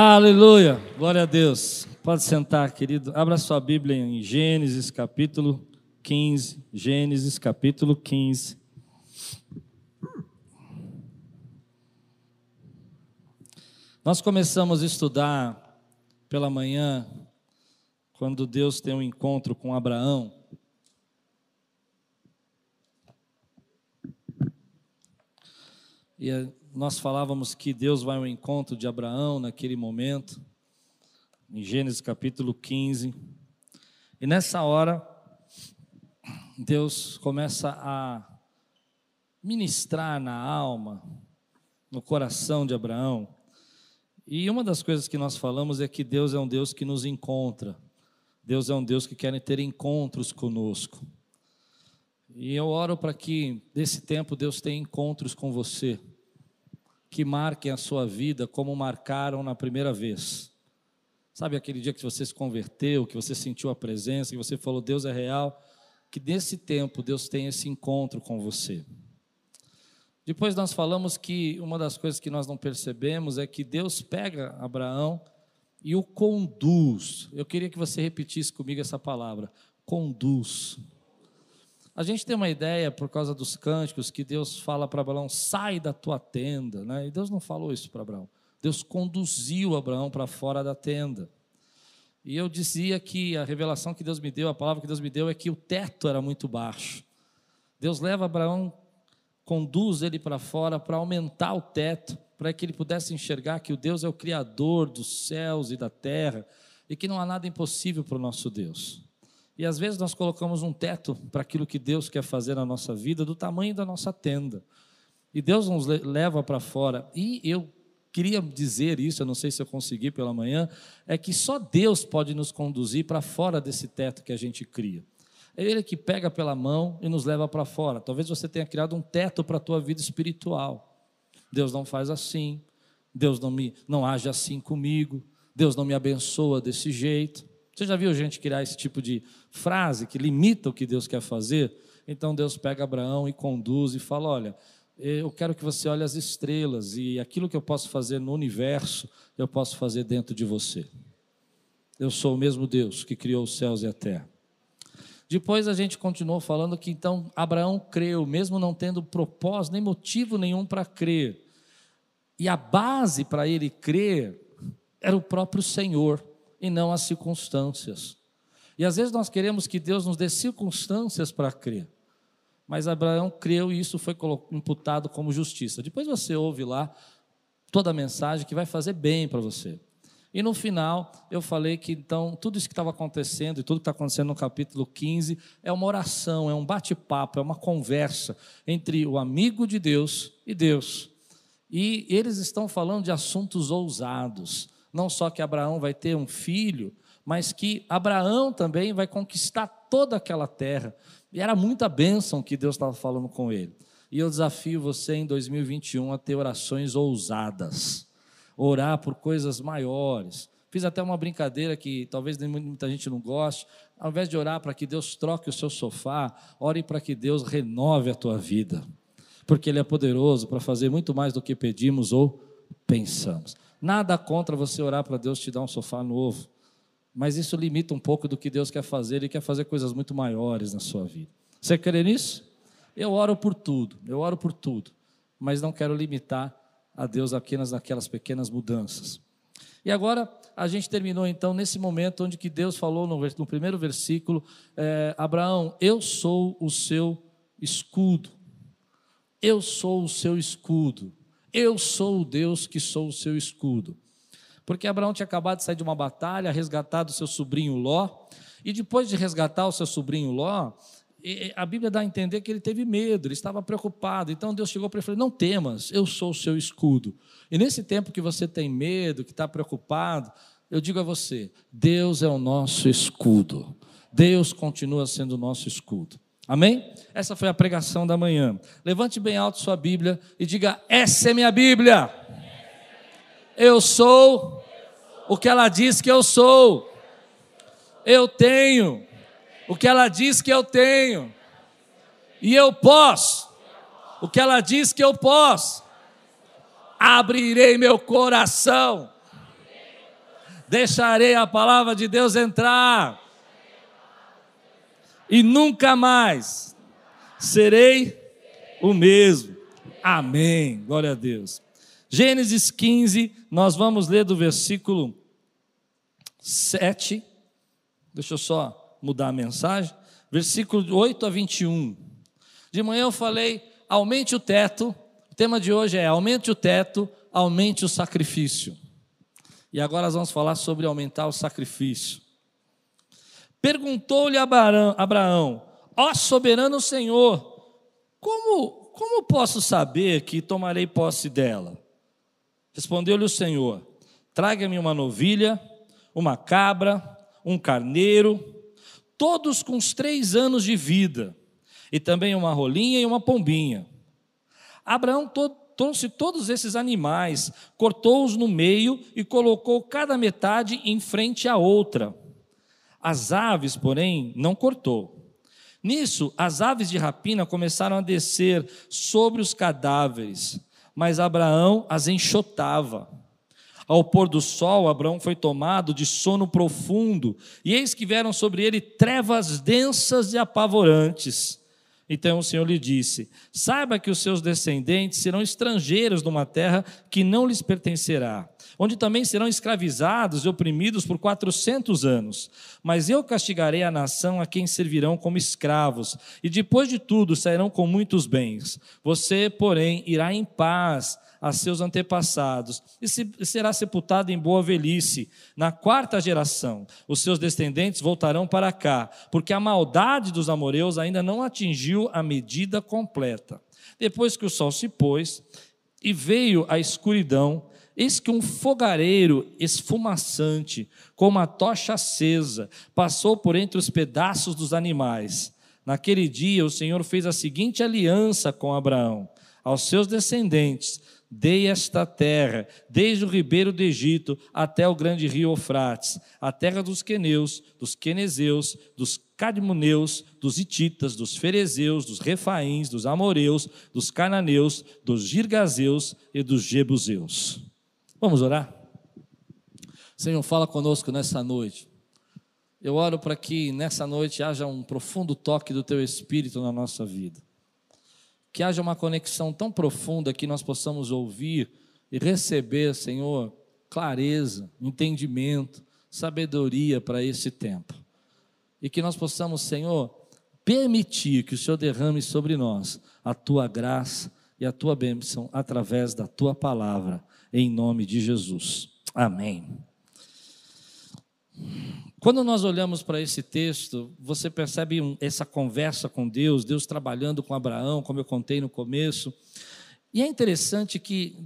Aleluia, glória a Deus. Pode sentar, querido. Abra sua Bíblia em Gênesis capítulo 15. Gênesis capítulo 15. Nós começamos a estudar pela manhã, quando Deus tem um encontro com Abraão. E nós falávamos que Deus vai ao encontro de Abraão naquele momento, em Gênesis capítulo 15. E nessa hora, Deus começa a ministrar na alma, no coração de Abraão. E uma das coisas que nós falamos é que Deus é um Deus que nos encontra. Deus é um Deus que quer ter encontros conosco. E eu oro para que, nesse tempo, Deus tenha encontros com você, que marquem a sua vida como marcaram na primeira vez. Sabe aquele dia que você se converteu, que você sentiu a presença, que você falou, Deus é real? Que nesse tempo Deus tenha esse encontro com você. Depois nós falamos que uma das coisas que nós não percebemos é que Deus pega Abraão e o conduz. Eu queria que você repetisse comigo essa palavra: conduz. A gente tem uma ideia, por causa dos cânticos, que Deus fala para Abraão: sai da tua tenda. Né? E Deus não falou isso para Abraão. Deus conduziu Abraão para fora da tenda. E eu dizia que a revelação que Deus me deu, a palavra que Deus me deu, é que o teto era muito baixo. Deus leva Abraão, conduz ele para fora para aumentar o teto, para que ele pudesse enxergar que o Deus é o Criador dos céus e da terra e que não há nada impossível para o nosso Deus. E às vezes nós colocamos um teto para aquilo que Deus quer fazer na nossa vida, do tamanho da nossa tenda. E Deus nos leva para fora. E eu queria dizer isso, eu não sei se eu consegui pela manhã, é que só Deus pode nos conduzir para fora desse teto que a gente cria. É Ele que pega pela mão e nos leva para fora. Talvez você tenha criado um teto para a tua vida espiritual. Deus não faz assim. Deus não me não age assim comigo. Deus não me abençoa desse jeito. Você já viu gente criar esse tipo de frase que limita o que Deus quer fazer? Então Deus pega Abraão e conduz e fala: Olha, eu quero que você olhe as estrelas e aquilo que eu posso fazer no universo, eu posso fazer dentro de você. Eu sou o mesmo Deus que criou os céus e a terra. Depois a gente continuou falando que então Abraão creu, mesmo não tendo propósito, nem motivo nenhum para crer. E a base para ele crer era o próprio Senhor e não as circunstâncias. E às vezes nós queremos que Deus nos dê circunstâncias para crer. Mas Abraão creu e isso foi imputado como justiça. Depois você ouve lá toda a mensagem que vai fazer bem para você. E no final, eu falei que então tudo isso que estava acontecendo e tudo que está acontecendo no capítulo 15 é uma oração, é um bate-papo, é uma conversa entre o amigo de Deus e Deus. E eles estão falando de assuntos ousados não só que Abraão vai ter um filho, mas que Abraão também vai conquistar toda aquela terra. E era muita bênção que Deus estava falando com ele. E eu desafio você em 2021 a ter orações ousadas, orar por coisas maiores. Fiz até uma brincadeira que talvez muita gente não goste. Ao invés de orar para que Deus troque o seu sofá, ore para que Deus renove a tua vida. Porque Ele é poderoso para fazer muito mais do que pedimos ou pensamos. Nada contra você orar para Deus te dar um sofá novo, mas isso limita um pouco do que Deus quer fazer, Ele quer fazer coisas muito maiores na sua vida. Você crê nisso? Eu oro por tudo, eu oro por tudo, mas não quero limitar a Deus apenas naquelas pequenas mudanças. E agora a gente terminou então nesse momento onde que Deus falou no, no primeiro versículo, é, Abraão, eu sou o seu escudo, eu sou o seu escudo. Eu sou o Deus que sou o seu escudo. Porque Abraão tinha acabado de sair de uma batalha, resgatado seu sobrinho Ló, e depois de resgatar o seu sobrinho Ló, a Bíblia dá a entender que ele teve medo, ele estava preocupado. Então Deus chegou para ele e falou: Não temas, eu sou o seu escudo. E nesse tempo que você tem medo, que está preocupado, eu digo a você: Deus é o nosso escudo. Deus continua sendo o nosso escudo. Amém? Essa foi a pregação da manhã. Levante bem alto sua Bíblia e diga: Essa é minha Bíblia. Eu sou o que ela diz que eu sou. Eu tenho o que ela diz que eu tenho. E eu posso o que ela diz que eu posso. Abrirei meu coração Deixarei a palavra de Deus entrar. E nunca mais serei o mesmo. Amém. Glória a Deus. Gênesis 15, nós vamos ler do versículo 7. Deixa eu só mudar a mensagem. Versículo 8 a 21. De manhã eu falei: aumente o teto. O tema de hoje é: aumente o teto, aumente o sacrifício. E agora nós vamos falar sobre aumentar o sacrifício. Perguntou-lhe Abraão: Ó soberano Senhor, como, como posso saber que tomarei posse dela? Respondeu-lhe o Senhor: Traga-me uma novilha, uma cabra, um carneiro, todos com os três anos de vida, e também uma rolinha e uma pombinha. Abraão trouxe todos esses animais, cortou-os no meio e colocou cada metade em frente à outra. As aves, porém, não cortou. Nisso, as aves de rapina começaram a descer sobre os cadáveres, mas Abraão as enxotava. Ao pôr do sol, Abraão foi tomado de sono profundo, e eis que vieram sobre ele trevas densas e apavorantes. Então o Senhor lhe disse: Saiba que os seus descendentes serão estrangeiros numa terra que não lhes pertencerá onde também serão escravizados e oprimidos por quatrocentos anos. Mas eu castigarei a nação a quem servirão como escravos, e depois de tudo sairão com muitos bens. Você, porém, irá em paz a seus antepassados e será sepultado em boa velhice. Na quarta geração, os seus descendentes voltarão para cá, porque a maldade dos amoreus ainda não atingiu a medida completa. Depois que o sol se pôs e veio a escuridão, Eis que um fogareiro esfumaçante, com uma tocha acesa, passou por entre os pedaços dos animais. Naquele dia, o Senhor fez a seguinte aliança com Abraão: aos seus descendentes, dei esta terra, desde o ribeiro do Egito até o grande rio Eufrates, a terra dos queneus, dos quenezeus, dos cadmoneus, dos hititas, dos ferezeus, dos refaíns, dos amoreus, dos cananeus, dos girgazeus e dos jebuseus. Vamos orar? Senhor, fala conosco nessa noite. Eu oro para que nessa noite haja um profundo toque do Teu Espírito na nossa vida. Que haja uma conexão tão profunda que nós possamos ouvir e receber, Senhor, clareza, entendimento, sabedoria para esse tempo. E que nós possamos, Senhor, permitir que o Senhor derrame sobre nós a tua graça e a tua bênção através da tua palavra em nome de Jesus. Amém. Quando nós olhamos para esse texto, você percebe essa conversa com Deus, Deus trabalhando com Abraão, como eu contei no começo. E é interessante que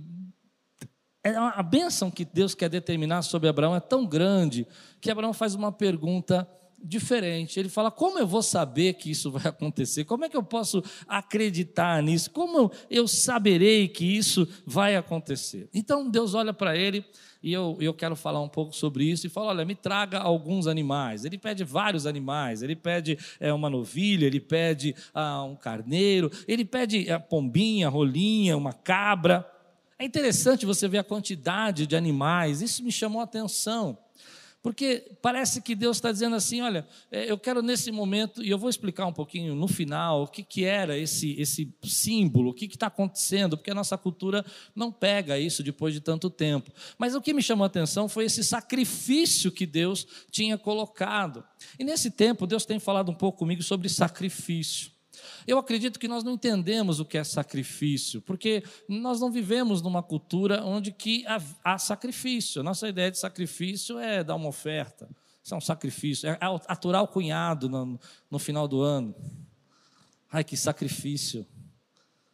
é a bênção que Deus quer determinar sobre Abraão é tão grande que Abraão faz uma pergunta diferente. Ele fala: como eu vou saber que isso vai acontecer? Como é que eu posso acreditar nisso? Como eu saberei que isso vai acontecer? Então Deus olha para ele e eu, eu quero falar um pouco sobre isso e fala: olha, me traga alguns animais. Ele pede vários animais, ele pede é, uma novilha, ele pede ah, um carneiro, ele pede a pombinha, rolinha, uma cabra. É interessante você ver a quantidade de animais, isso me chamou a atenção. Porque parece que Deus está dizendo assim: olha, é, eu quero nesse momento, e eu vou explicar um pouquinho no final o que, que era esse, esse símbolo, o que está acontecendo, porque a nossa cultura não pega isso depois de tanto tempo. Mas o que me chamou a atenção foi esse sacrifício que Deus tinha colocado. E nesse tempo, Deus tem falado um pouco comigo sobre sacrifício. Eu acredito que nós não entendemos o que é sacrifício, porque nós não vivemos numa cultura onde que há, sacrifício. A nossa ideia de sacrifício é dar uma oferta. Isso é um sacrifício. É aturar o cunhado no, no final do ano. Ai, que sacrifício.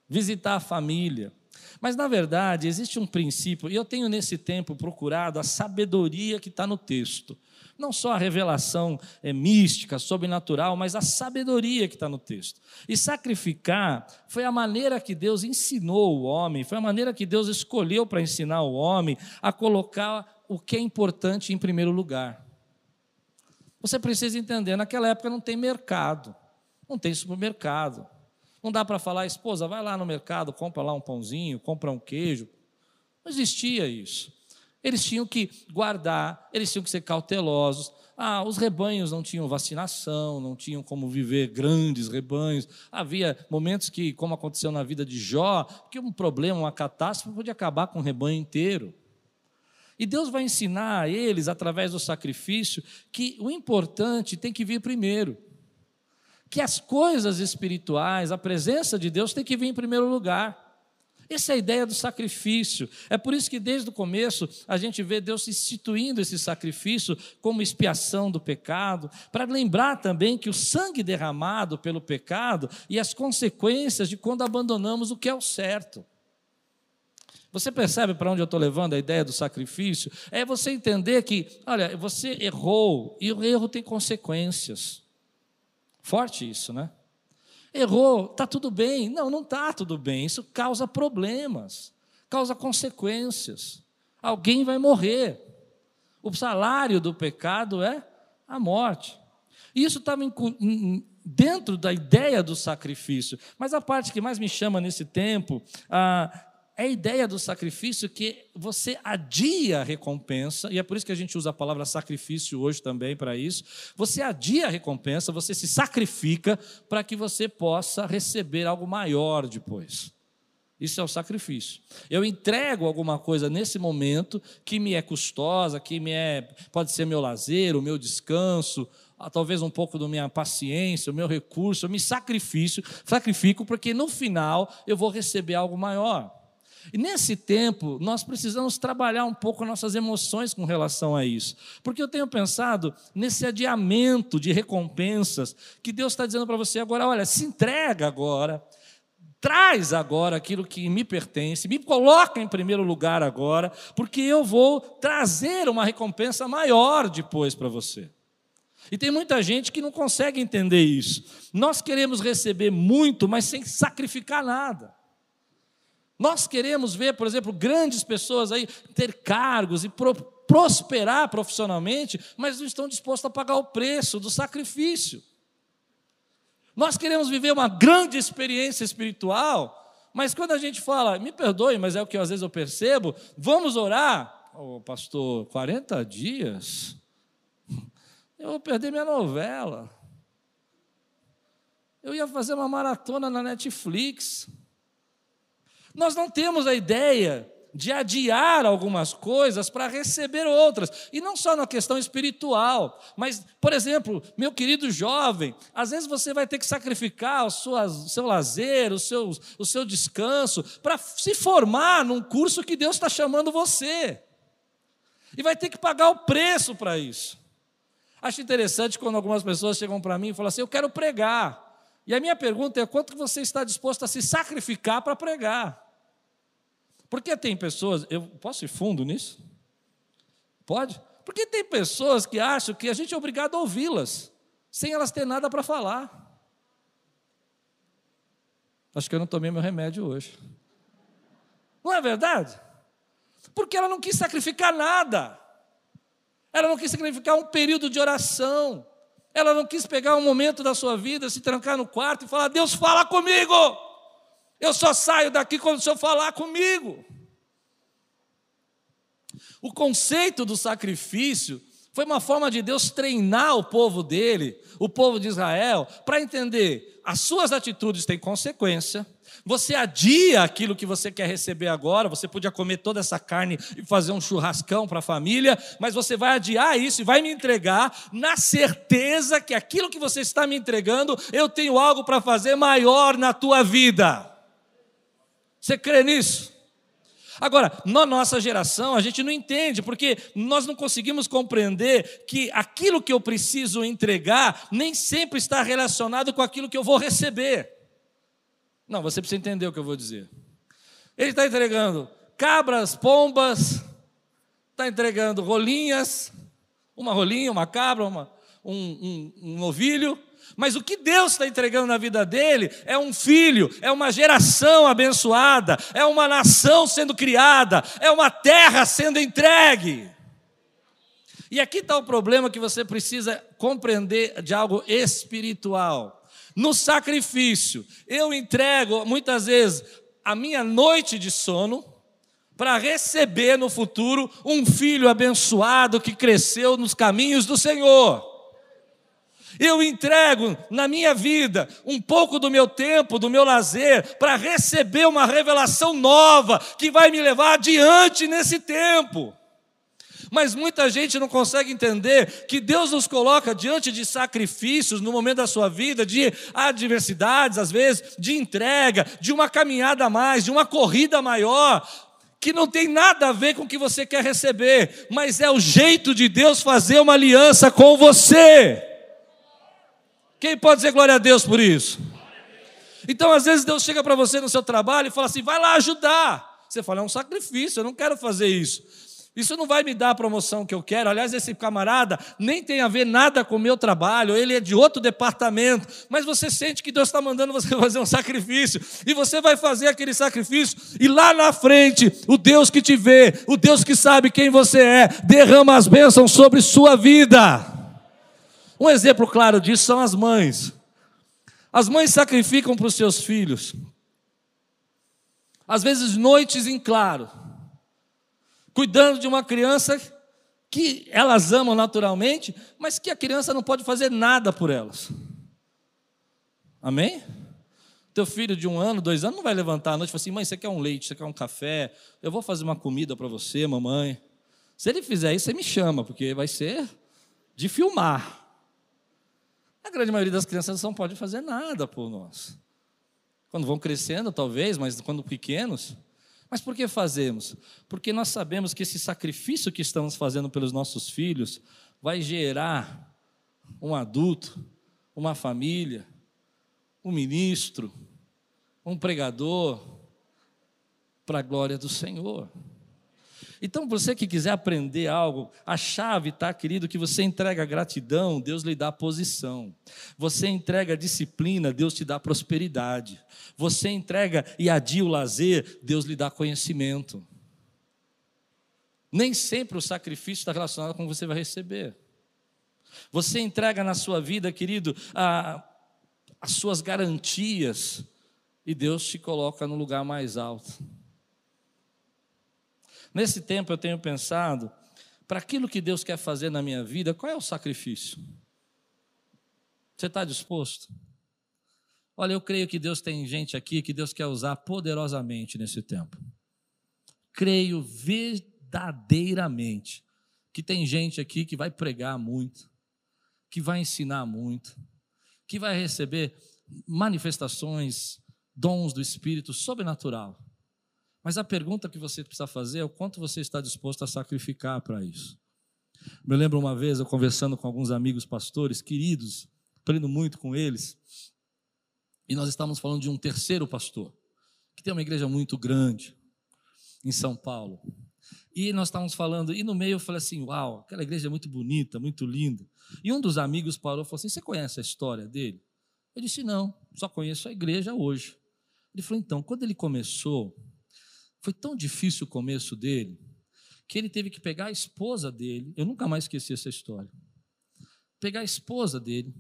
Visitar a família. Mas, na verdade, existe um princípio, e eu tenho nesse tempo procurado a sabedoria que está no texto não só a revelação é, mística, sobrenatural, mas a sabedoria que está no texto. E sacrificar foi a maneira que Deus ensinou o homem, foi a maneira que Deus escolheu para ensinar o homem a colocar o que é importante em primeiro lugar. Você precisa entender, naquela época não tem mercado, não tem supermercado. Não dá para falar, esposa, vai lá no mercado, compra lá um pãozinho, compra um queijo. Não existia isso. Eles tinham que guardar, eles tinham que ser cautelosos. Ah, os rebanhos não tinham vacinação, não tinham como viver grandes rebanhos. Havia momentos que, como aconteceu na vida de Jó, que um problema, uma catástrofe podia acabar com o rebanho inteiro. E Deus vai ensinar a eles, através do sacrifício, que o importante tem que vir primeiro. Que as coisas espirituais, a presença de Deus tem que vir em primeiro lugar. Essa é a ideia do sacrifício. É por isso que desde o começo a gente vê Deus instituindo esse sacrifício como expiação do pecado, para lembrar também que o sangue derramado pelo pecado e as consequências de quando abandonamos o que é o certo. Você percebe para onde eu estou levando a ideia do sacrifício? É você entender que, olha, você errou e o erro tem consequências. Forte isso, né? Errou, está tudo bem. Não, não está tudo bem. Isso causa problemas, causa consequências. Alguém vai morrer. O salário do pecado é a morte. Isso estava dentro da ideia do sacrifício. Mas a parte que mais me chama nesse tempo ah, é a ideia do sacrifício que você adia a recompensa, e é por isso que a gente usa a palavra sacrifício hoje também para isso. Você adia a recompensa, você se sacrifica para que você possa receber algo maior depois. Isso é o sacrifício. Eu entrego alguma coisa nesse momento que me é custosa, que me é, pode ser meu lazer, o meu descanso, ah, talvez um pouco da minha paciência, o meu recurso, eu me sacrifício, sacrifico porque no final eu vou receber algo maior. E nesse tempo, nós precisamos trabalhar um pouco nossas emoções com relação a isso. Porque eu tenho pensado nesse adiamento de recompensas que Deus está dizendo para você agora: olha, se entrega agora, traz agora aquilo que me pertence, me coloca em primeiro lugar agora, porque eu vou trazer uma recompensa maior depois para você. E tem muita gente que não consegue entender isso. Nós queremos receber muito, mas sem sacrificar nada. Nós queremos ver, por exemplo, grandes pessoas aí ter cargos e pro, prosperar profissionalmente, mas não estão dispostos a pagar o preço do sacrifício. Nós queremos viver uma grande experiência espiritual, mas quando a gente fala, me perdoe, mas é o que às vezes eu percebo, vamos orar, oh, pastor, 40 dias, eu vou perder minha novela. Eu ia fazer uma maratona na Netflix. Nós não temos a ideia de adiar algumas coisas para receber outras. E não só na questão espiritual, mas, por exemplo, meu querido jovem, às vezes você vai ter que sacrificar o seu, o seu lazer, o seu, o seu descanso, para se formar num curso que Deus está chamando você. E vai ter que pagar o preço para isso. Acho interessante quando algumas pessoas chegam para mim e falam assim: Eu quero pregar. E a minha pergunta é: quanto que você está disposto a se sacrificar para pregar? Porque tem pessoas, eu posso ir fundo nisso? Pode? Porque tem pessoas que acham que a gente é obrigado a ouvi-las, sem elas ter nada para falar. Acho que eu não tomei meu remédio hoje. Não é verdade? Porque ela não quis sacrificar nada. Ela não quis sacrificar um período de oração. Ela não quis pegar um momento da sua vida, se trancar no quarto e falar: Deus, fala comigo. Eu só saio daqui quando o Senhor falar comigo. O conceito do sacrifício foi uma forma de Deus treinar o povo dele, o povo de Israel, para entender as suas atitudes têm consequência. Você adia aquilo que você quer receber agora, você podia comer toda essa carne e fazer um churrascão para a família, mas você vai adiar isso e vai me entregar na certeza que aquilo que você está me entregando, eu tenho algo para fazer maior na tua vida. Você crê nisso? Agora, na nossa geração, a gente não entende, porque nós não conseguimos compreender que aquilo que eu preciso entregar nem sempre está relacionado com aquilo que eu vou receber. Não, você precisa entender o que eu vou dizer. Ele está entregando cabras, pombas, está entregando rolinhas, uma rolinha, uma cabra, uma, um, um, um novilho, mas o que Deus está entregando na vida dele é um filho, é uma geração abençoada, é uma nação sendo criada, é uma terra sendo entregue. E aqui está o problema que você precisa compreender de algo espiritual. No sacrifício, eu entrego muitas vezes a minha noite de sono, para receber no futuro um filho abençoado que cresceu nos caminhos do Senhor. Eu entrego na minha vida um pouco do meu tempo, do meu lazer, para receber uma revelação nova que vai me levar adiante nesse tempo. Mas muita gente não consegue entender que Deus nos coloca diante de sacrifícios no momento da sua vida, de adversidades, às vezes, de entrega, de uma caminhada a mais, de uma corrida maior, que não tem nada a ver com o que você quer receber, mas é o jeito de Deus fazer uma aliança com você. Quem pode dizer glória a Deus por isso? Então, às vezes, Deus chega para você no seu trabalho e fala assim: vai lá ajudar. Você fala, é um sacrifício, eu não quero fazer isso. Isso não vai me dar a promoção que eu quero. Aliás, esse camarada nem tem a ver nada com o meu trabalho, ele é de outro departamento. Mas você sente que Deus está mandando você fazer um sacrifício. E você vai fazer aquele sacrifício. E lá na frente, o Deus que te vê, o Deus que sabe quem você é, derrama as bênçãos sobre sua vida. Um exemplo claro disso são as mães. As mães sacrificam para os seus filhos. Às vezes, noites em claro cuidando de uma criança que elas amam naturalmente, mas que a criança não pode fazer nada por elas. Amém? Teu filho de um ano, dois anos, não vai levantar à noite e falar assim: mãe, você quer um leite, você quer um café? Eu vou fazer uma comida para você, mamãe. Se ele fizer isso, você me chama, porque vai ser de filmar. A grande maioria das crianças não pode fazer nada por nós. Quando vão crescendo, talvez, mas quando pequenos, mas por que fazemos? Porque nós sabemos que esse sacrifício que estamos fazendo pelos nossos filhos vai gerar um adulto, uma família, um ministro, um pregador, para a glória do Senhor. Então, você que quiser aprender algo, a chave está, querido, que você entrega gratidão, Deus lhe dá posição. Você entrega disciplina, Deus te dá prosperidade. Você entrega e adia o lazer, Deus lhe dá conhecimento. Nem sempre o sacrifício está relacionado com o que você vai receber. Você entrega na sua vida, querido, a, as suas garantias, e Deus te coloca no lugar mais alto. Nesse tempo eu tenho pensado, para aquilo que Deus quer fazer na minha vida, qual é o sacrifício? Você está disposto? Olha, eu creio que Deus tem gente aqui que Deus quer usar poderosamente nesse tempo. Creio verdadeiramente que tem gente aqui que vai pregar muito, que vai ensinar muito, que vai receber manifestações, dons do Espírito sobrenatural. Mas a pergunta que você precisa fazer é o quanto você está disposto a sacrificar para isso. Me lembro uma vez eu conversando com alguns amigos pastores queridos, aprendo muito com eles, e nós estávamos falando de um terceiro pastor, que tem uma igreja muito grande em São Paulo. E nós estávamos falando, e no meio eu falei assim: Uau, aquela igreja é muito bonita, muito linda. E um dos amigos parou e falou assim: Você conhece a história dele? Eu disse: Não, só conheço a igreja hoje. Ele falou: Então, quando ele começou, foi tão difícil o começo dele, que ele teve que pegar a esposa dele. Eu nunca mais esqueci essa história. Pegar a esposa dele.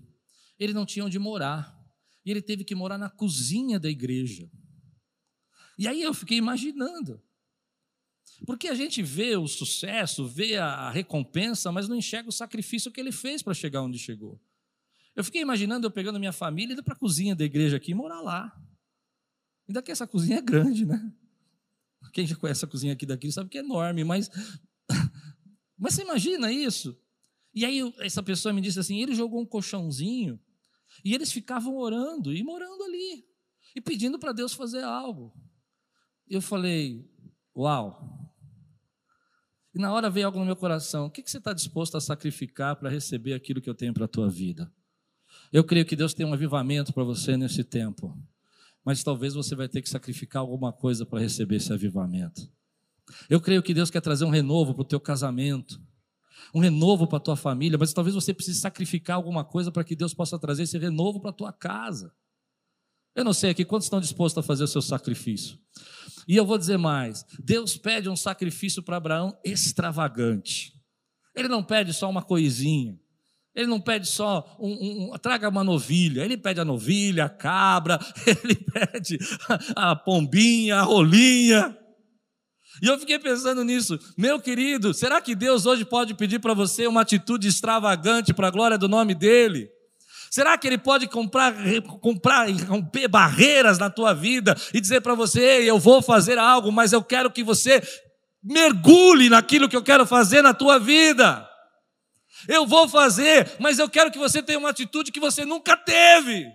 Ele não tinha onde morar. E ele teve que morar na cozinha da igreja. E aí eu fiquei imaginando. Porque a gente vê o sucesso, vê a recompensa, mas não enxerga o sacrifício que ele fez para chegar onde chegou. Eu fiquei imaginando eu pegando minha família e indo para a cozinha da igreja aqui e morar lá. Ainda que essa cozinha é grande, né? Quem já conhece a cozinha aqui daqui sabe que é enorme, mas, mas você imagina isso? E aí essa pessoa me disse assim: ele jogou um colchãozinho e eles ficavam orando e morando ali e pedindo para Deus fazer algo. Eu falei: Uau! E na hora veio algo no meu coração: o que você está disposto a sacrificar para receber aquilo que eu tenho para a tua vida? Eu creio que Deus tem um avivamento para você nesse tempo mas talvez você vai ter que sacrificar alguma coisa para receber esse avivamento. Eu creio que Deus quer trazer um renovo para o teu casamento, um renovo para a tua família, mas talvez você precise sacrificar alguma coisa para que Deus possa trazer esse renovo para a tua casa. Eu não sei aqui quantos estão dispostos a fazer o seu sacrifício. E eu vou dizer mais: Deus pede um sacrifício para Abraão extravagante. Ele não pede só uma coisinha. Ele não pede só um, um, traga uma novilha, ele pede a novilha, a cabra, ele pede a, pombinha, a rolinha. E eu fiquei pensando nisso, meu querido, será que Deus hoje pode pedir para você uma atitude extravagante para a glória do nome dEle? Será que Ele pode comprar, comprar e romper barreiras na tua vida e dizer para você, eu vou fazer algo, mas eu quero que você mergulhe naquilo que eu quero fazer na tua vida? Eu vou fazer, mas eu quero que você tenha uma atitude que você nunca teve.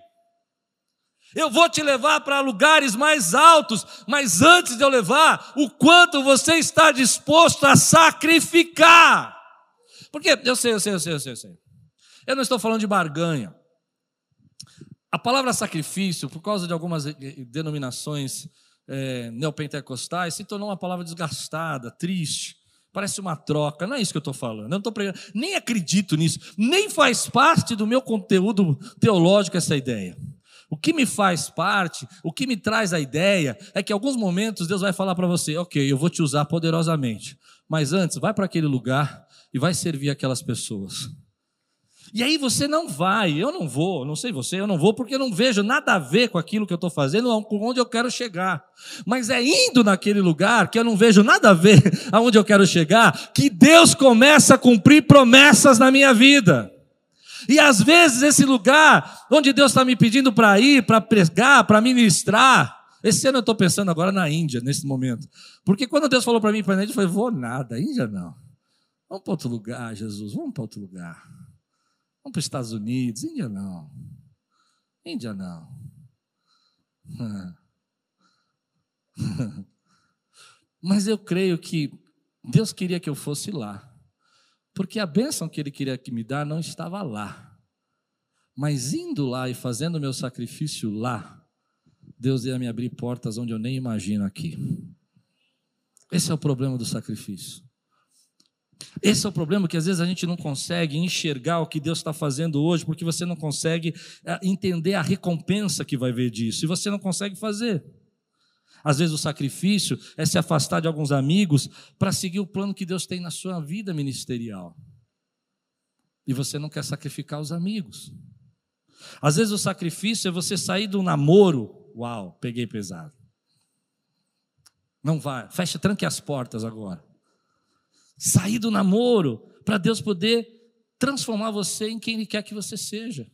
Eu vou te levar para lugares mais altos, mas antes de eu levar, o quanto você está disposto a sacrificar. Porque eu sei, eu sei, eu sei, eu sei, eu sei. Eu não estou falando de barganha. A palavra sacrifício, por causa de algumas denominações é, neopentecostais, se tornou uma palavra desgastada, triste. Parece uma troca, não é isso que eu estou falando. Eu não estou pregando, nem acredito nisso, nem faz parte do meu conteúdo teológico essa ideia. O que me faz parte, o que me traz a ideia, é que em alguns momentos Deus vai falar para você: ok, eu vou te usar poderosamente, mas antes, vai para aquele lugar e vai servir aquelas pessoas. E aí você não vai, eu não vou, não sei você, eu não vou porque eu não vejo nada a ver com aquilo que eu estou fazendo, com onde eu quero chegar. Mas é indo naquele lugar que eu não vejo nada a ver aonde eu quero chegar, que Deus começa a cumprir promessas na minha vida. E às vezes esse lugar onde Deus está me pedindo para ir, para pregar, para ministrar, esse ano eu estou pensando agora na Índia, nesse momento. Porque quando Deus falou para mim para a Índia, eu falei, vou nada, Índia não. Vamos para outro lugar, Jesus, vamos para outro lugar. Vamos para os Estados Unidos. Índia não. Índia não. Mas eu creio que Deus queria que eu fosse lá. Porque a bênção que Ele queria que me dar não estava lá. Mas indo lá e fazendo o meu sacrifício lá, Deus ia me abrir portas onde eu nem imagino aqui. Esse é o problema do sacrifício. Esse é o problema que às vezes a gente não consegue enxergar o que Deus está fazendo hoje, porque você não consegue eh, entender a recompensa que vai ver disso, e você não consegue fazer. Às vezes o sacrifício é se afastar de alguns amigos para seguir o plano que Deus tem na sua vida ministerial. E você não quer sacrificar os amigos. Às vezes o sacrifício é você sair do namoro. Uau, peguei pesado. Não vai, fecha, tranque as portas agora sair do namoro, para Deus poder transformar você em quem Ele quer que você seja.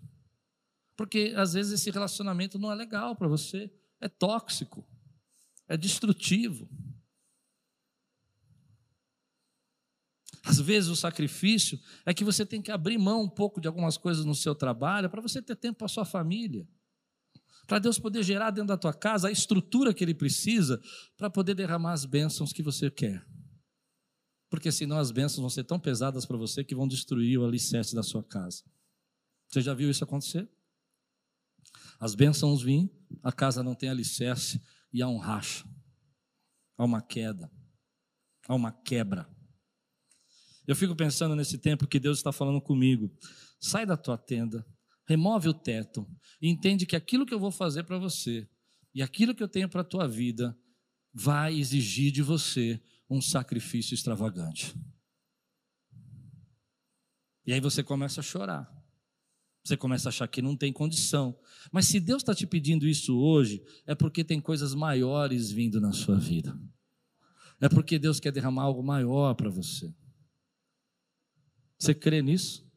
Porque às vezes esse relacionamento não é legal para você, é tóxico, é destrutivo. Às vezes o sacrifício é que você tem que abrir mão um pouco de algumas coisas no seu trabalho para você ter tempo para sua família. Para Deus poder gerar dentro da tua casa a estrutura que Ele precisa para poder derramar as bênçãos que você quer porque senão as bênçãos vão ser tão pesadas para você que vão destruir o alicerce da sua casa. Você já viu isso acontecer? As bênçãos vêm, a casa não tem alicerce e há um racha, há uma queda, há uma quebra. Eu fico pensando nesse tempo que Deus está falando comigo. Sai da tua tenda, remove o teto e entende que aquilo que eu vou fazer para você e aquilo que eu tenho para a tua vida vai exigir de você um sacrifício extravagante. E aí você começa a chorar. Você começa a achar que não tem condição. Mas se Deus está te pedindo isso hoje, é porque tem coisas maiores vindo na sua vida. É porque Deus quer derramar algo maior para você. Você crê nisso?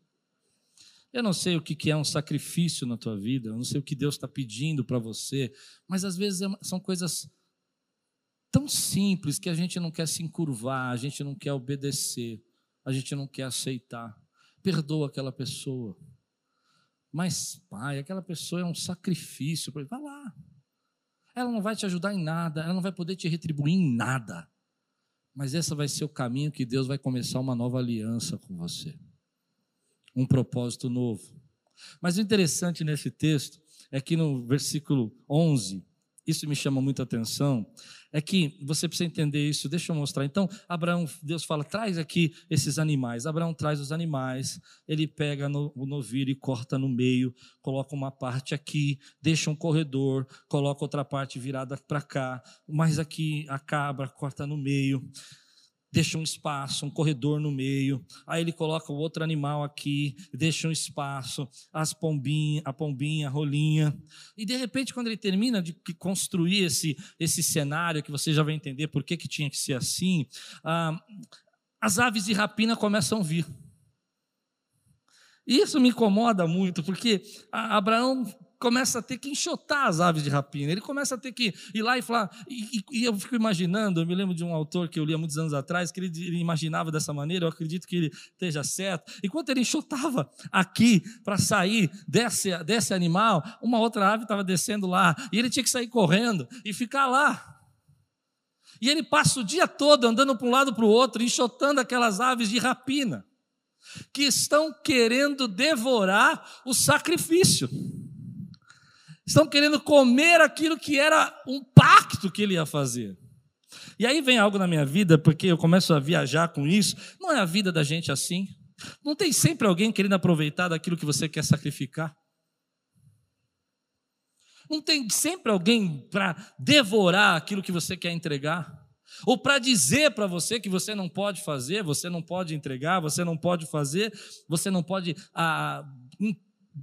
Eu não sei o que é um sacrifício na tua vida, eu não sei o que Deus está pedindo para você, mas às vezes é são coisas tão simples que a gente não quer se encurvar, a gente não quer obedecer, a gente não quer aceitar. Perdoa aquela pessoa. Mas, pai, aquela pessoa é um sacrifício. Vai lá. Ela não vai te ajudar em nada, ela não vai poder te retribuir em nada. Mas esse vai ser o caminho que Deus vai começar uma nova aliança com você. Um propósito novo. Mas o interessante nesse texto é que no versículo 11, isso me chama muita atenção, é que você precisa entender isso, deixa eu mostrar. Então, Abraão, Deus fala, traz aqui esses animais. Abraão traz os animais, ele pega no, o novilho e corta no meio, coloca uma parte aqui, deixa um corredor, coloca outra parte virada para cá, mas aqui a cabra corta no meio. Deixa um espaço, um corredor no meio. Aí ele coloca o outro animal aqui, deixa um espaço, as pombinha, a pombinha, a rolinha. E de repente, quando ele termina de construir esse, esse cenário, que você já vai entender por que, que tinha que ser assim, ah, as aves de rapina começam a vir. Isso me incomoda muito, porque Abraão começa a ter que enxotar as aves de rapina, ele começa a ter que ir lá e falar. E, e, eu fico imaginando, eu me lembro de um autor que eu li há muitos anos atrás, que ele, ele imaginava dessa maneira, eu acredito que ele esteja certo. Enquanto ele enxotava aqui para sair desse, desse animal, uma outra ave estava descendo lá, e ele tinha que sair correndo e ficar lá. E ele passa o dia todo andando para um lado para o outro, enxotando aquelas aves de rapina, que estão querendo devorar o sacrifício. Estão querendo comer aquilo que era um pacto que ele ia fazer. E aí vem algo na minha vida, porque eu começo a viajar com isso. Não é a vida da gente assim. Não tem sempre alguém querendo aproveitar daquilo que você quer sacrificar. Não tem sempre alguém para devorar aquilo que você quer entregar. Ou para dizer para você que você não pode fazer, você não pode entregar, você não pode fazer, você não pode ah,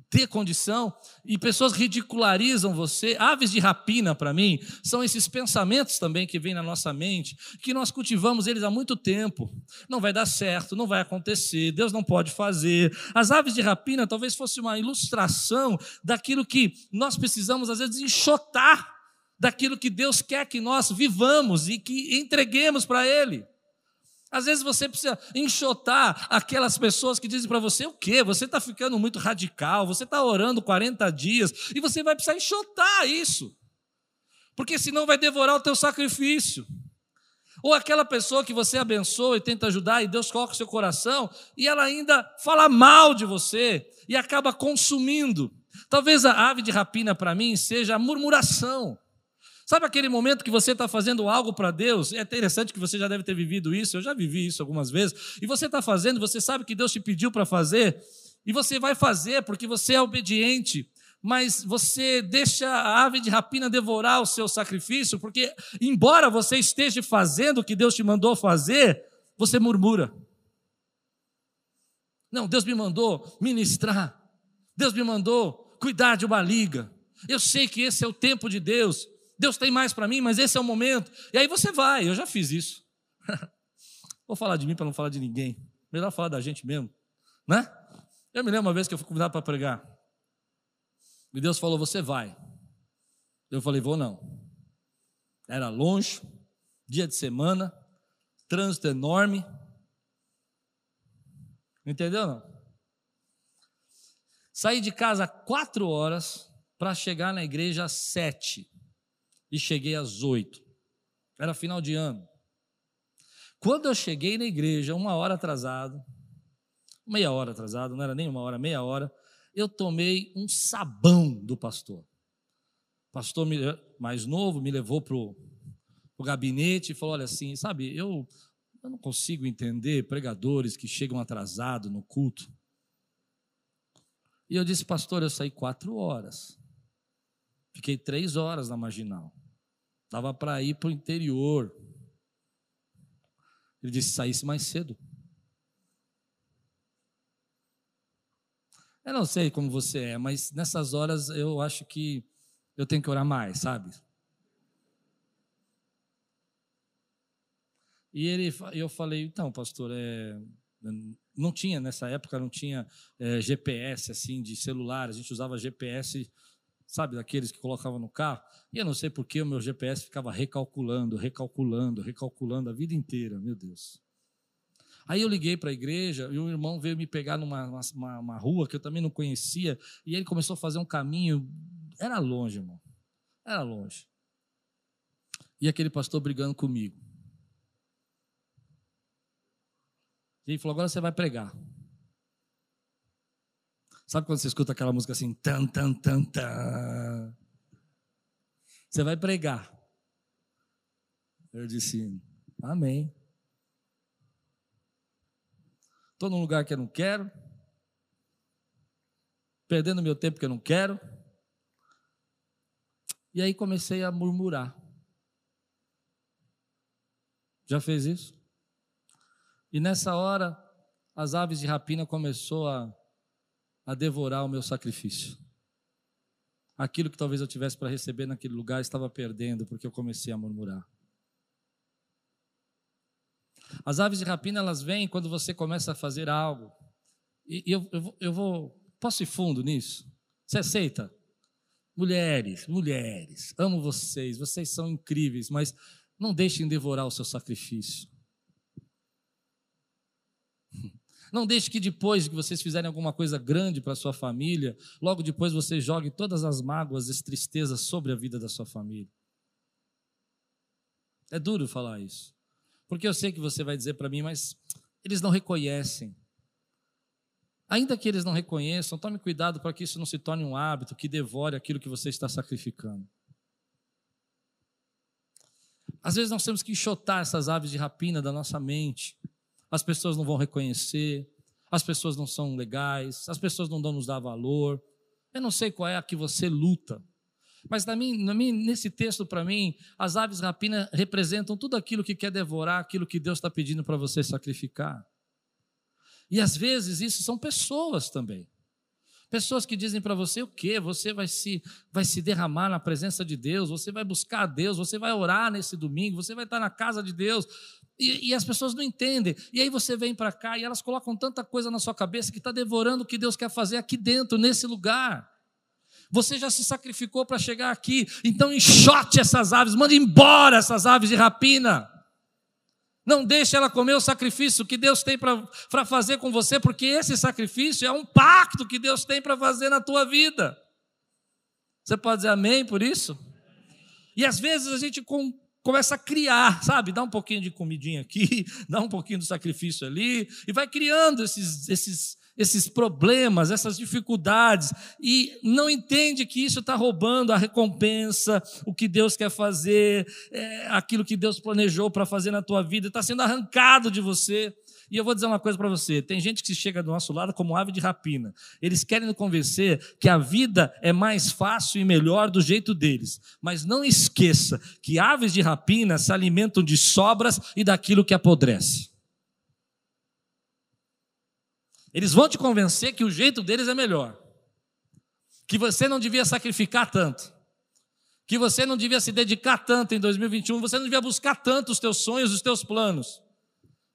ter condição, e pessoas ridicularizam você. Aves de rapina, para mim, são esses pensamentos também que vêm na nossa mente, que nós cultivamos eles há muito tempo. Não vai dar certo, não vai acontecer, Deus não pode fazer. As aves de rapina talvez fosse uma ilustração daquilo que nós precisamos, às vezes, enxotar daquilo que Deus quer que nós vivamos e que entreguemos para Ele. Às vezes você precisa enxotar aquelas pessoas que dizem para você o quê? Você está ficando muito radical, você está orando 40 dias, e você vai precisar enxotar isso, porque senão vai devorar o teu sacrifício. Ou aquela pessoa que você abençoa e tenta ajudar, e Deus coloca o seu coração, e ela ainda fala mal de você, e acaba consumindo. Talvez a ave de rapina para mim seja a murmuração. Sabe aquele momento que você está fazendo algo para Deus? É interessante que você já deve ter vivido isso, eu já vivi isso algumas vezes. E você está fazendo, você sabe que Deus te pediu para fazer, e você vai fazer porque você é obediente, mas você deixa a ave de rapina devorar o seu sacrifício, porque, embora você esteja fazendo o que Deus te mandou fazer, você murmura. Não, Deus me mandou ministrar, Deus me mandou cuidar de uma liga. Eu sei que esse é o tempo de Deus, Deus tem mais para mim, mas esse é o momento. E aí você vai, eu já fiz isso. Vou falar de mim para não falar de ninguém. Melhor falar da gente mesmo, né? Eu me lembro uma vez que eu fui convidado para pregar. E Deus falou: Você vai. Eu falei: Vou não. Era longe, dia de semana, trânsito enorme. Entendeu? Não? Saí de casa quatro horas para chegar na igreja às sete e cheguei às oito. Era final de ano. Quando eu cheguei na igreja, uma hora atrasado, meia hora atrasado, não era nem uma hora, meia hora, eu tomei um sabão do pastor. O pastor mais novo me levou para o gabinete e falou: Olha, assim, sabe, eu, eu não consigo entender pregadores que chegam atrasados no culto. E eu disse, pastor, eu saí quatro horas. Fiquei três horas na marginal. Dava para ir para o interior. Ele disse: saísse mais cedo. Eu não sei como você é, mas nessas horas eu acho que eu tenho que orar mais, sabe? E ele, eu falei, então, pastor, é, não tinha nessa época, não tinha é, GPS assim de celular, a gente usava GPS sabe, daqueles que colocavam no carro, e eu não sei porque o meu GPS ficava recalculando, recalculando, recalculando a vida inteira, meu Deus. Aí eu liguei para a igreja e um irmão veio me pegar numa uma, uma, rua que eu também não conhecia, e ele começou a fazer um caminho, era longe, irmão, era longe. E aquele pastor brigando comigo. E ele falou: agora você vai pregar. Sabe quando você escuta aquela música assim, tan, tan, tan, tan? Você vai pregar. Eu disse, amém. Estou num lugar que eu não quero, perdendo meu tempo que eu não quero. E aí comecei a murmurar. Já fez isso? E nessa hora, as aves de rapina começou a, a devorar o meu sacrifício. Aquilo que talvez eu tivesse para receber naquele lugar estava perdendo, porque eu comecei a murmurar. As aves de rapina, elas vêm quando você começa a fazer algo. E, eu, eu, eu vou. Posso ir fundo nisso? Você aceita? Mulheres, mulheres, amo vocês, vocês são incríveis, mas não deixem devorar o seu sacrifício. Não deixe que depois que vocês fizerem alguma coisa grande para sua família, logo depois você jogue todas as mágoas, as tristezas sobre a vida da sua família. É duro falar isso. Porque eu sei que você vai dizer para mim, mas eles não reconhecem. Ainda que eles não reconheçam, tome cuidado para que isso não se torne um hábito que devore aquilo que você está sacrificando. Às vezes nós temos que enxotar essas aves de rapina da nossa mente. As pessoas não vão reconhecer, as pessoas não são legais, as pessoas não vão nos dar valor. Eu não sei qual é a que você luta. Mas na mim, na mim, nesse texto, para mim, as aves rapina representam tudo aquilo que quer devorar, aquilo que Deus está pedindo para você sacrificar. E às vezes isso são pessoas também. Pessoas que dizem para você o quê? Você vai se, vai se derramar na presença de Deus, você vai buscar a Deus, você vai orar nesse domingo, você vai estar na casa de Deus. E, e as pessoas não entendem. E aí você vem para cá e elas colocam tanta coisa na sua cabeça que está devorando o que Deus quer fazer aqui dentro, nesse lugar. Você já se sacrificou para chegar aqui, então enxote essas aves, mande embora essas aves de rapina. Não deixe ela comer o sacrifício que Deus tem para fazer com você, porque esse sacrifício é um pacto que Deus tem para fazer na tua vida. Você pode dizer amém por isso? E às vezes a gente com, começa a criar, sabe? Dá um pouquinho de comidinha aqui, dá um pouquinho do sacrifício ali, e vai criando esses, esses, esses problemas, essas dificuldades, e não entende que isso está roubando a recompensa, o que Deus quer fazer, é, aquilo que Deus planejou para fazer na tua vida, está sendo arrancado de você. E eu vou dizer uma coisa para você: tem gente que chega do nosso lado como ave de rapina. Eles querem nos convencer que a vida é mais fácil e melhor do jeito deles. Mas não esqueça que aves de rapina se alimentam de sobras e daquilo que apodrece. Eles vão te convencer que o jeito deles é melhor. Que você não devia sacrificar tanto. Que você não devia se dedicar tanto em 2021. Você não devia buscar tanto os teus sonhos, os teus planos.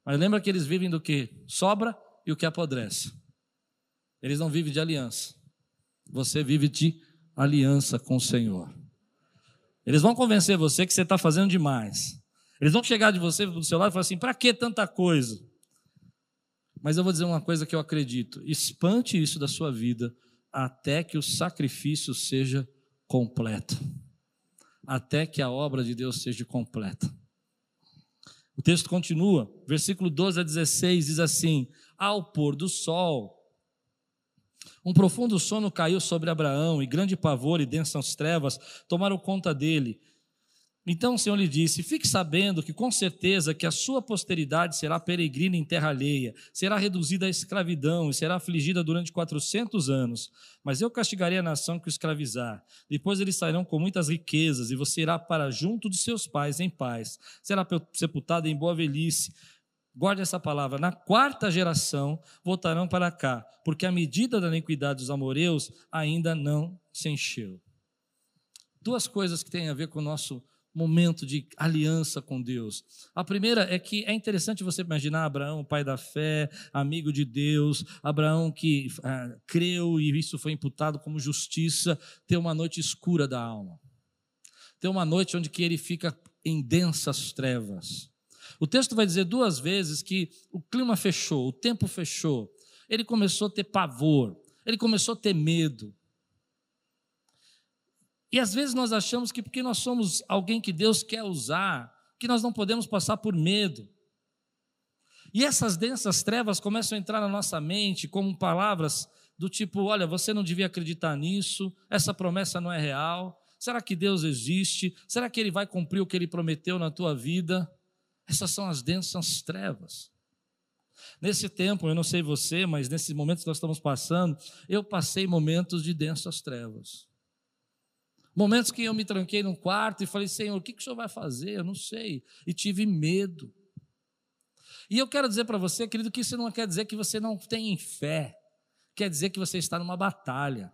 Mas lembra que eles vivem do que? Sobra e o que apodrece. Eles não vivem de aliança. Você vive de aliança com o Senhor. Eles vão convencer você que você está fazendo demais. Eles vão chegar de você do seu lado e falar assim: para que tanta coisa? Mas eu vou dizer uma coisa que eu acredito: espante isso da sua vida até que o sacrifício seja completo, até que a obra de Deus seja completa. O texto continua, versículo 12 a 16 diz assim: Ao pôr do sol, um profundo sono caiu sobre Abraão, e grande pavor e densas trevas tomaram conta dele. Então o Senhor lhe disse: Fique sabendo que com certeza que a sua posteridade será peregrina em terra alheia, será reduzida à escravidão e será afligida durante quatrocentos anos. Mas eu castigarei a nação que o escravizar. Depois eles sairão com muitas riquezas e você irá para junto de seus pais em paz. Será sepultado em boa velhice. Guarde essa palavra. Na quarta geração voltarão para cá, porque a medida da iniquidade dos amoreus ainda não se encheu. Duas coisas que têm a ver com o nosso momento de aliança com Deus. A primeira é que é interessante você imaginar Abraão, pai da fé, amigo de Deus, Abraão que ah, creu e isso foi imputado como justiça, ter uma noite escura da alma. Ter uma noite onde que ele fica em densas trevas. O texto vai dizer duas vezes que o clima fechou, o tempo fechou. Ele começou a ter pavor, ele começou a ter medo. E às vezes nós achamos que porque nós somos alguém que Deus quer usar, que nós não podemos passar por medo. E essas densas trevas começam a entrar na nossa mente como palavras do tipo: olha, você não devia acreditar nisso, essa promessa não é real. Será que Deus existe? Será que Ele vai cumprir o que Ele prometeu na tua vida? Essas são as densas trevas. Nesse tempo, eu não sei você, mas nesses momentos que nós estamos passando, eu passei momentos de densas trevas. Momentos que eu me tranquei num quarto e falei, Senhor, o que, que o Senhor vai fazer? Eu não sei. E tive medo. E eu quero dizer para você, querido, que isso não quer dizer que você não tem fé, quer dizer que você está numa batalha.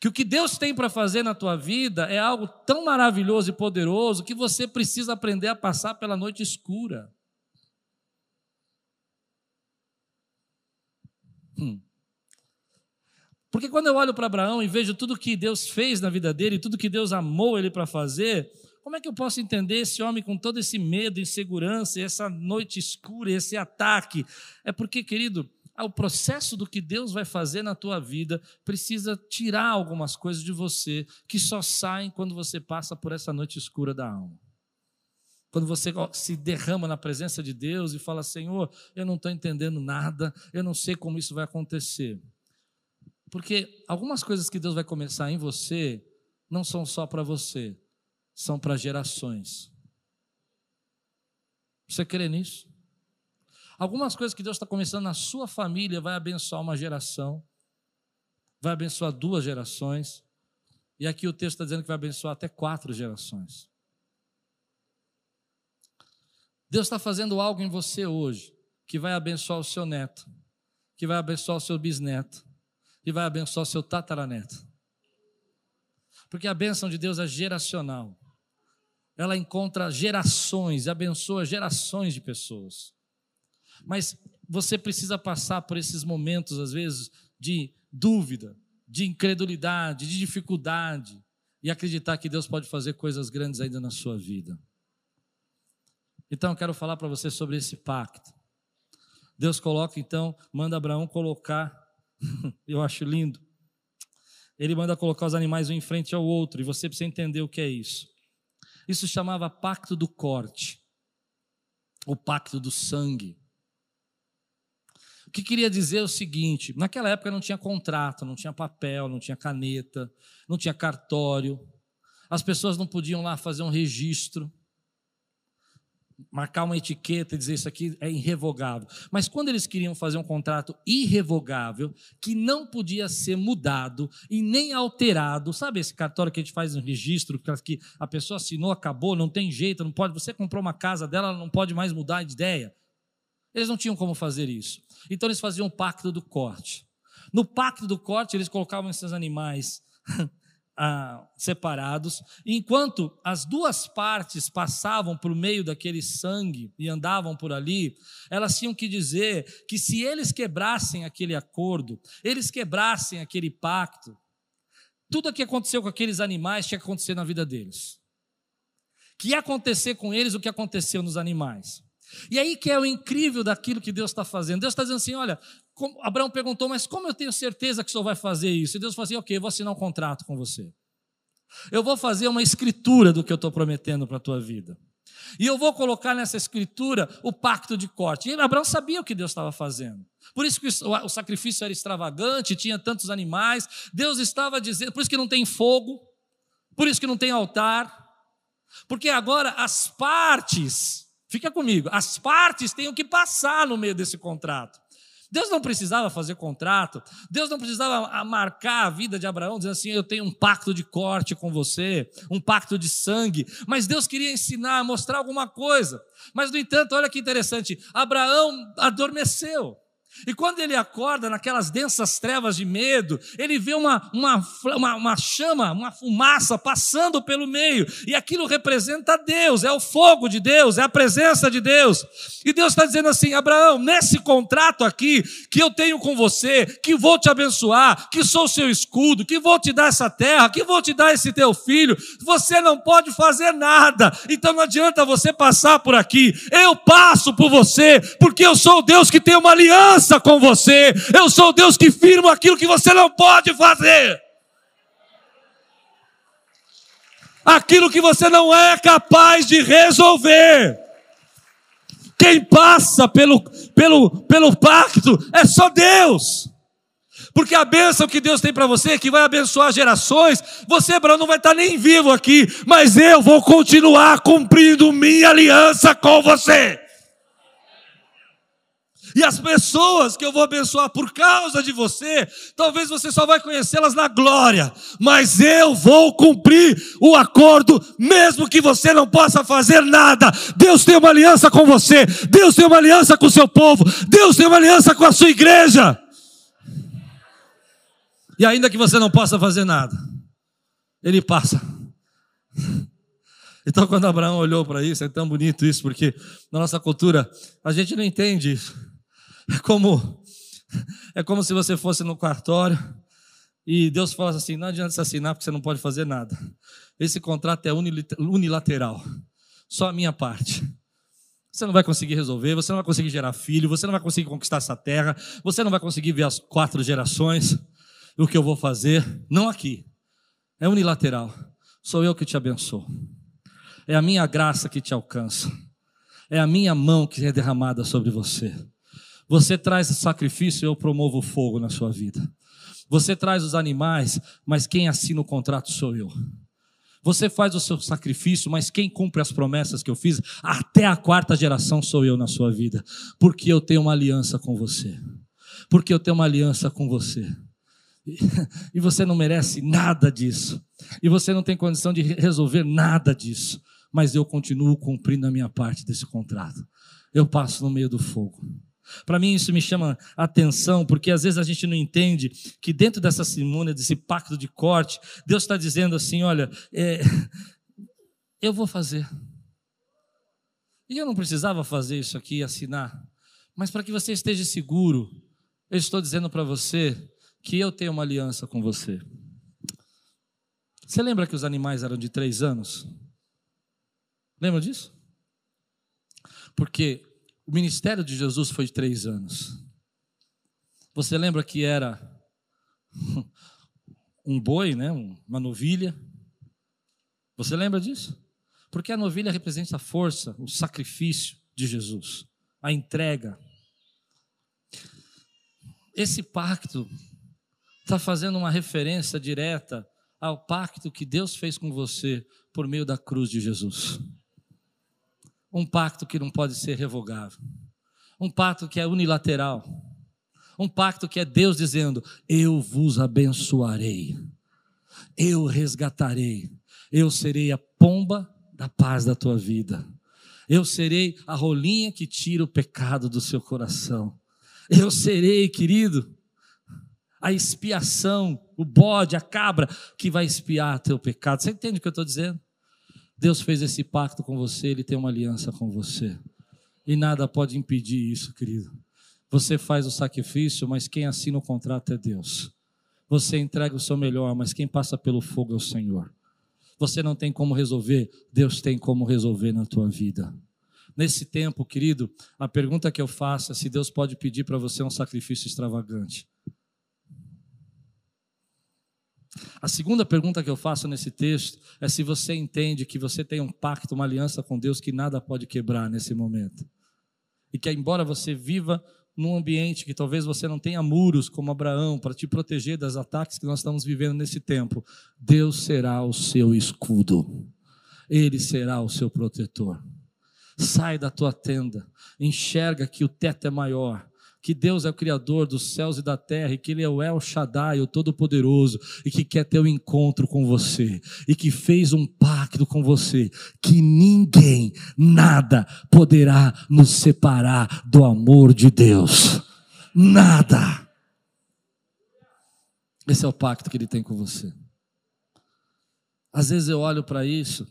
Que o que Deus tem para fazer na tua vida é algo tão maravilhoso e poderoso que você precisa aprender a passar pela noite escura. Hum. Porque quando eu olho para Abraão e vejo tudo que Deus fez na vida dele, tudo que Deus amou ele para fazer, como é que eu posso entender esse homem com todo esse medo, insegurança, essa noite escura, esse ataque? É porque, querido, o processo do que Deus vai fazer na tua vida precisa tirar algumas coisas de você que só saem quando você passa por essa noite escura da alma. Quando você se derrama na presença de Deus e fala: Senhor, eu não estou entendendo nada, eu não sei como isso vai acontecer. Porque algumas coisas que Deus vai começar em você não são só para você, são para gerações. Você crê nisso? Algumas coisas que Deus está começando na sua família vai abençoar uma geração, vai abençoar duas gerações, e aqui o texto está dizendo que vai abençoar até quatro gerações. Deus está fazendo algo em você hoje que vai abençoar o seu neto, que vai abençoar o seu bisneto, que vai abençoar o seu tataraneto. Porque a bênção de Deus é geracional. Ela encontra gerações, abençoa gerações de pessoas. Mas você precisa passar por esses momentos, às vezes, de dúvida, de incredulidade, de dificuldade, e acreditar que Deus pode fazer coisas grandes ainda na sua vida. Então, eu quero falar para você sobre esse pacto. Deus coloca, então, manda Abraão colocar, eu acho lindo. Ele manda colocar os animais um em frente ao outro, e você precisa entender o que é isso. Isso chamava pacto do corte, o pacto do sangue. O que queria dizer é o seguinte: naquela época não tinha contrato, não tinha papel, não tinha caneta, não tinha cartório, as pessoas não podiam lá fazer um registro, marcar uma etiqueta e dizer isso aqui é irrevogável. Mas quando eles queriam fazer um contrato irrevogável, que não podia ser mudado e nem alterado, sabe esse cartório que a gente faz um registro, que a pessoa assinou, acabou, não tem jeito, não pode, você comprou uma casa dela, ela não pode mais mudar de ideia. Eles não tinham como fazer isso. Então eles faziam o pacto do corte. No pacto do corte, eles colocavam esses animais ah, separados, enquanto as duas partes passavam por meio daquele sangue e andavam por ali, elas tinham que dizer que se eles quebrassem aquele acordo, eles quebrassem aquele pacto, tudo o que aconteceu com aqueles animais tinha que acontecer na vida deles. Que ia acontecer com eles o que aconteceu nos animais. E aí que é o incrível daquilo que Deus está fazendo. Deus está dizendo assim: olha, como, Abraão perguntou, mas como eu tenho certeza que o senhor vai fazer isso? E Deus falou assim: ok, vou assinar um contrato com você. Eu vou fazer uma escritura do que eu estou prometendo para a tua vida. E eu vou colocar nessa escritura o pacto de corte. E Abraão sabia o que Deus estava fazendo. Por isso que o sacrifício era extravagante, tinha tantos animais. Deus estava dizendo, por isso que não tem fogo, por isso que não tem altar. Porque agora as partes Fica comigo. As partes têm o que passar no meio desse contrato. Deus não precisava fazer contrato, Deus não precisava marcar a vida de Abraão, dizendo assim: eu tenho um pacto de corte com você, um pacto de sangue, mas Deus queria ensinar, mostrar alguma coisa. Mas, no entanto, olha que interessante: Abraão adormeceu. E quando ele acorda naquelas densas trevas de medo, ele vê uma, uma, uma, uma, chama, uma fumaça passando pelo meio, e aquilo representa Deus, é o fogo de Deus, é a presença de Deus. E Deus está dizendo assim: Abraão, nesse contrato aqui que eu tenho com você, que vou te abençoar, que sou seu escudo, que vou te dar essa terra, que vou te dar esse teu filho, você não pode fazer nada, então não adianta você passar por aqui, eu passo por você, porque eu sou o Deus que tem uma aliança aliança com você. Eu sou Deus que firma aquilo que você não pode fazer. Aquilo que você não é capaz de resolver. Quem passa pelo, pelo, pelo pacto é só Deus. Porque a bênção que Deus tem para você, que vai abençoar gerações, você, Abraão, não vai estar nem vivo aqui, mas eu vou continuar cumprindo minha aliança com você. E as pessoas que eu vou abençoar por causa de você, talvez você só vai conhecê-las na glória, mas eu vou cumprir o acordo, mesmo que você não possa fazer nada. Deus tem uma aliança com você, Deus tem uma aliança com o seu povo, Deus tem uma aliança com a sua igreja. E ainda que você não possa fazer nada, Ele passa. Então, quando Abraão olhou para isso, é tão bonito isso, porque na nossa cultura a gente não entende isso. É como, é como se você fosse no cartório e Deus falasse assim: não adianta se assinar porque você não pode fazer nada. Esse contrato é unilateral, só a minha parte. Você não vai conseguir resolver, você não vai conseguir gerar filho, você não vai conseguir conquistar essa terra, você não vai conseguir ver as quatro gerações o que eu vou fazer, não aqui. É unilateral. Sou eu que te abençoo. É a minha graça que te alcança. É a minha mão que é derramada sobre você. Você traz sacrifício, eu promovo fogo na sua vida. Você traz os animais, mas quem assina o contrato sou eu. Você faz o seu sacrifício, mas quem cumpre as promessas que eu fiz, até a quarta geração sou eu na sua vida. Porque eu tenho uma aliança com você. Porque eu tenho uma aliança com você. E você não merece nada disso. E você não tem condição de resolver nada disso. Mas eu continuo cumprindo a minha parte desse contrato. Eu passo no meio do fogo. Para mim isso me chama atenção, porque às vezes a gente não entende que dentro dessa cerimônia, desse pacto de corte, Deus está dizendo assim: olha, é, eu vou fazer. E eu não precisava fazer isso aqui, assinar. Mas para que você esteja seguro, eu estou dizendo para você que eu tenho uma aliança com você. Você lembra que os animais eram de três anos? Lembra disso? Porque o ministério de Jesus foi de três anos. Você lembra que era um boi, né? uma novilha? Você lembra disso? Porque a novilha representa a força, o sacrifício de Jesus, a entrega. Esse pacto está fazendo uma referência direta ao pacto que Deus fez com você por meio da cruz de Jesus. Um pacto que não pode ser revogável. Um pacto que é unilateral. Um pacto que é Deus dizendo: Eu vos abençoarei. Eu resgatarei. Eu serei a pomba da paz da tua vida. Eu serei a rolinha que tira o pecado do seu coração. Eu serei, querido, a expiação, o bode, a cabra que vai expiar teu pecado. Você entende o que eu estou dizendo? Deus fez esse pacto com você, Ele tem uma aliança com você. E nada pode impedir isso, querido. Você faz o sacrifício, mas quem assina o contrato é Deus. Você entrega o seu melhor, mas quem passa pelo fogo é o Senhor. Você não tem como resolver, Deus tem como resolver na tua vida. Nesse tempo, querido, a pergunta que eu faço é se Deus pode pedir para você um sacrifício extravagante. A segunda pergunta que eu faço nesse texto é se você entende que você tem um pacto, uma aliança com Deus que nada pode quebrar nesse momento. E que, embora você viva num ambiente que talvez você não tenha muros como Abraão para te proteger dos ataques que nós estamos vivendo nesse tempo, Deus será o seu escudo, Ele será o seu protetor. Sai da tua tenda, enxerga que o teto é maior, que Deus é o Criador dos céus e da terra, e que Ele é o El Shaddai, o Todo-Poderoso, e que quer ter um encontro com você, e que fez um pacto com você, que ninguém, nada poderá nos separar do amor de Deus. Nada. Esse é o pacto que Ele tem com você. Às vezes eu olho para isso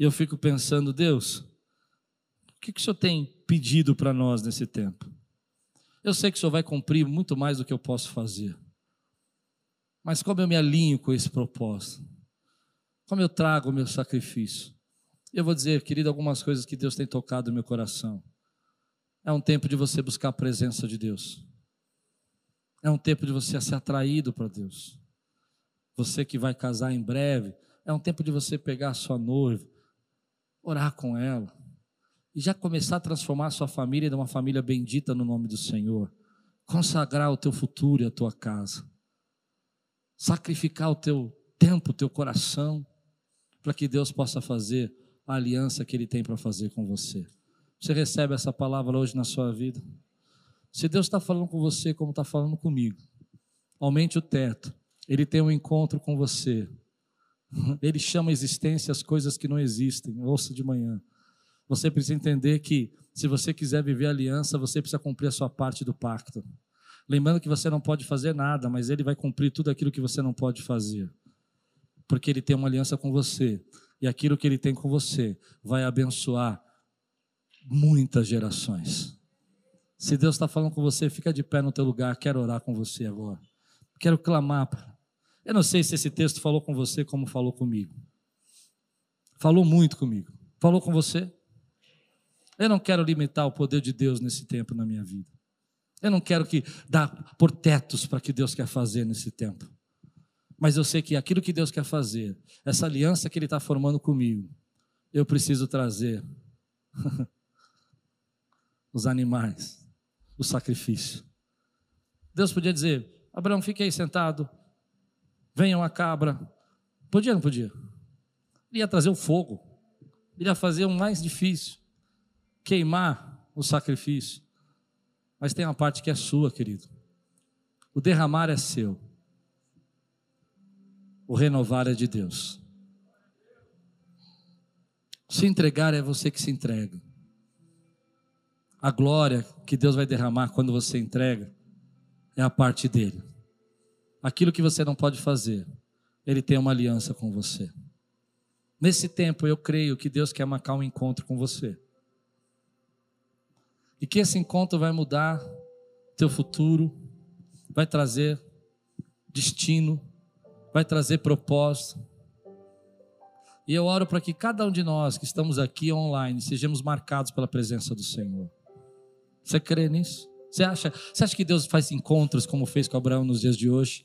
e eu fico pensando, Deus, o que, que o Senhor tem pedido para nós nesse tempo? Eu sei que o Senhor vai cumprir muito mais do que eu posso fazer. Mas como eu me alinho com esse propósito? Como eu trago o meu sacrifício? Eu vou dizer, querido, algumas coisas que Deus tem tocado no meu coração. É um tempo de você buscar a presença de Deus. É um tempo de você ser atraído para Deus. Você que vai casar em breve, é um tempo de você pegar a sua noiva, orar com ela, e já começar a transformar a sua família em uma família bendita no nome do Senhor. Consagrar o teu futuro e a tua casa. Sacrificar o teu tempo, o teu coração, para que Deus possa fazer a aliança que Ele tem para fazer com você. Você recebe essa palavra hoje na sua vida? Se Deus está falando com você como está falando comigo, aumente o teto. Ele tem um encontro com você. Ele chama a existência as coisas que não existem. Ouça de manhã. Você precisa entender que se você quiser viver aliança, você precisa cumprir a sua parte do pacto. Lembrando que você não pode fazer nada, mas ele vai cumprir tudo aquilo que você não pode fazer. Porque ele tem uma aliança com você. E aquilo que ele tem com você vai abençoar muitas gerações. Se Deus está falando com você, fica de pé no teu lugar. Quero orar com você agora. Quero clamar. Eu não sei se esse texto falou com você como falou comigo. Falou muito comigo. Falou com você? Eu não quero limitar o poder de Deus nesse tempo na minha vida. Eu não quero que dar por tetos para que Deus quer fazer nesse tempo. Mas eu sei que aquilo que Deus quer fazer, essa aliança que Ele está formando comigo, eu preciso trazer os animais, o sacrifício. Deus podia dizer: Abraão, fique aí sentado, venha uma cabra. Podia ou não podia? Ele ia trazer o fogo, ele ia fazer o mais difícil queimar o sacrifício. Mas tem uma parte que é sua, querido. O derramar é seu. O renovar é de Deus. Se entregar é você que se entrega. A glória que Deus vai derramar quando você entrega é a parte dele. Aquilo que você não pode fazer, ele tem uma aliança com você. Nesse tempo, eu creio que Deus quer marcar um encontro com você. E que esse encontro vai mudar teu futuro, vai trazer destino, vai trazer propósito. E eu oro para que cada um de nós que estamos aqui online sejamos marcados pela presença do Senhor. Você crê nisso? Você acha, você acha que Deus faz encontros como fez com Abraão nos dias de hoje?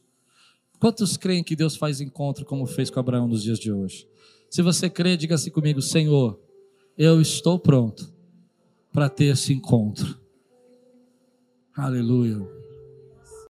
Quantos creem que Deus faz encontro como fez com Abraão nos dias de hoje? Se você crê, diga assim comigo: Senhor, eu estou pronto para ter esse encontro. Aleluia.